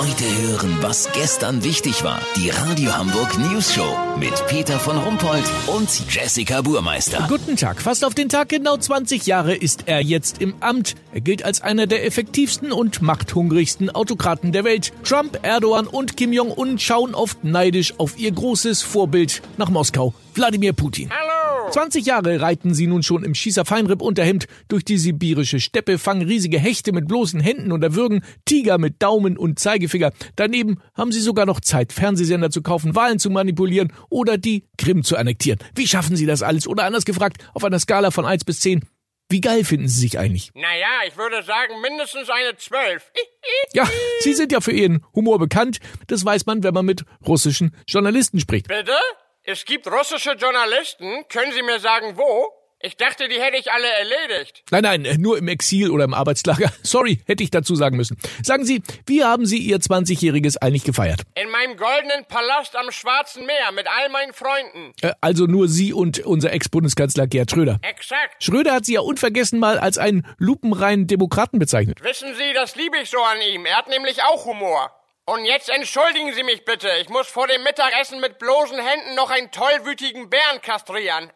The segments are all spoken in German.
Heute hören, was gestern wichtig war. Die Radio Hamburg News Show mit Peter von Rumpold und Jessica Burmeister. Guten Tag. Fast auf den Tag genau 20 Jahre ist er jetzt im Amt. Er gilt als einer der effektivsten und machthungrigsten Autokraten der Welt. Trump, Erdogan und Kim Jong-un schauen oft neidisch auf ihr großes Vorbild nach Moskau, Wladimir Putin. Hallo! 20 Jahre reiten sie nun schon im Schießer-Feinripp-Unterhemd durch die sibirische Steppe, fangen riesige Hechte mit bloßen Händen und erwürgen Tiger mit Daumen und Zeigefinger. Daneben haben sie sogar noch Zeit, Fernsehsender zu kaufen, Wahlen zu manipulieren oder die Krim zu annektieren. Wie schaffen sie das alles? Oder anders gefragt, auf einer Skala von 1 bis 10, wie geil finden Sie sich eigentlich? Naja, ich würde sagen mindestens eine 12. Ja, Sie sind ja für Ihren Humor bekannt. Das weiß man, wenn man mit russischen Journalisten spricht. Bitte? Es gibt russische Journalisten. Können Sie mir sagen, wo? Ich dachte, die hätte ich alle erledigt. Nein, nein, nur im Exil oder im Arbeitslager. Sorry, hätte ich dazu sagen müssen. Sagen Sie, wie haben Sie Ihr 20-Jähriges eigentlich gefeiert? In meinem goldenen Palast am Schwarzen Meer mit all meinen Freunden. Äh, also nur Sie und unser Ex-Bundeskanzler Gerd Schröder. Exakt. Schröder hat Sie ja unvergessen mal als einen lupenreinen Demokraten bezeichnet. Wissen Sie, das liebe ich so an ihm. Er hat nämlich auch Humor. Und jetzt entschuldigen Sie mich bitte. Ich muss vor dem Mittagessen mit bloßen Händen noch einen tollwütigen Bären kastrieren.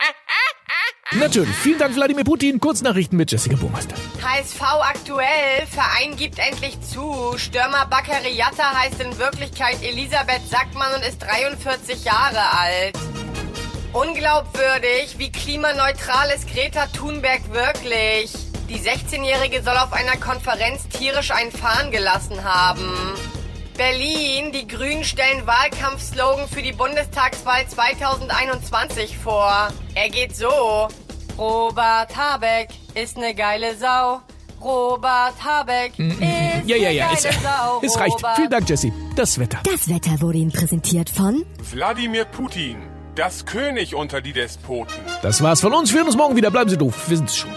Natürlich. Vielen Dank, Wladimir Putin. Kurznachrichten mit Jessica Burmeister. HSV aktuell. Verein gibt endlich zu. Stürmer Bakary Yatta heißt in Wirklichkeit Elisabeth Sackmann und ist 43 Jahre alt. Unglaubwürdig, wie klimaneutral ist Greta Thunberg wirklich? Die 16-Jährige soll auf einer Konferenz tierisch einen Fahnen gelassen haben. Berlin, die Grünen stellen Wahlkampfslogan für die Bundestagswahl 2021 vor. Er geht so. Robert Habeck ist ne geile Sau. Robert Habeck ist Ja, ja, ja. ne Es, geile Sau. es reicht. Robert Vielen Dank, Jessie. Das Wetter. Das Wetter wurde Ihnen präsentiert von Wladimir Putin, das König unter die Despoten. Das war's von uns. Wir hören uns morgen wieder. Bleiben Sie doof. Wir sind's schon.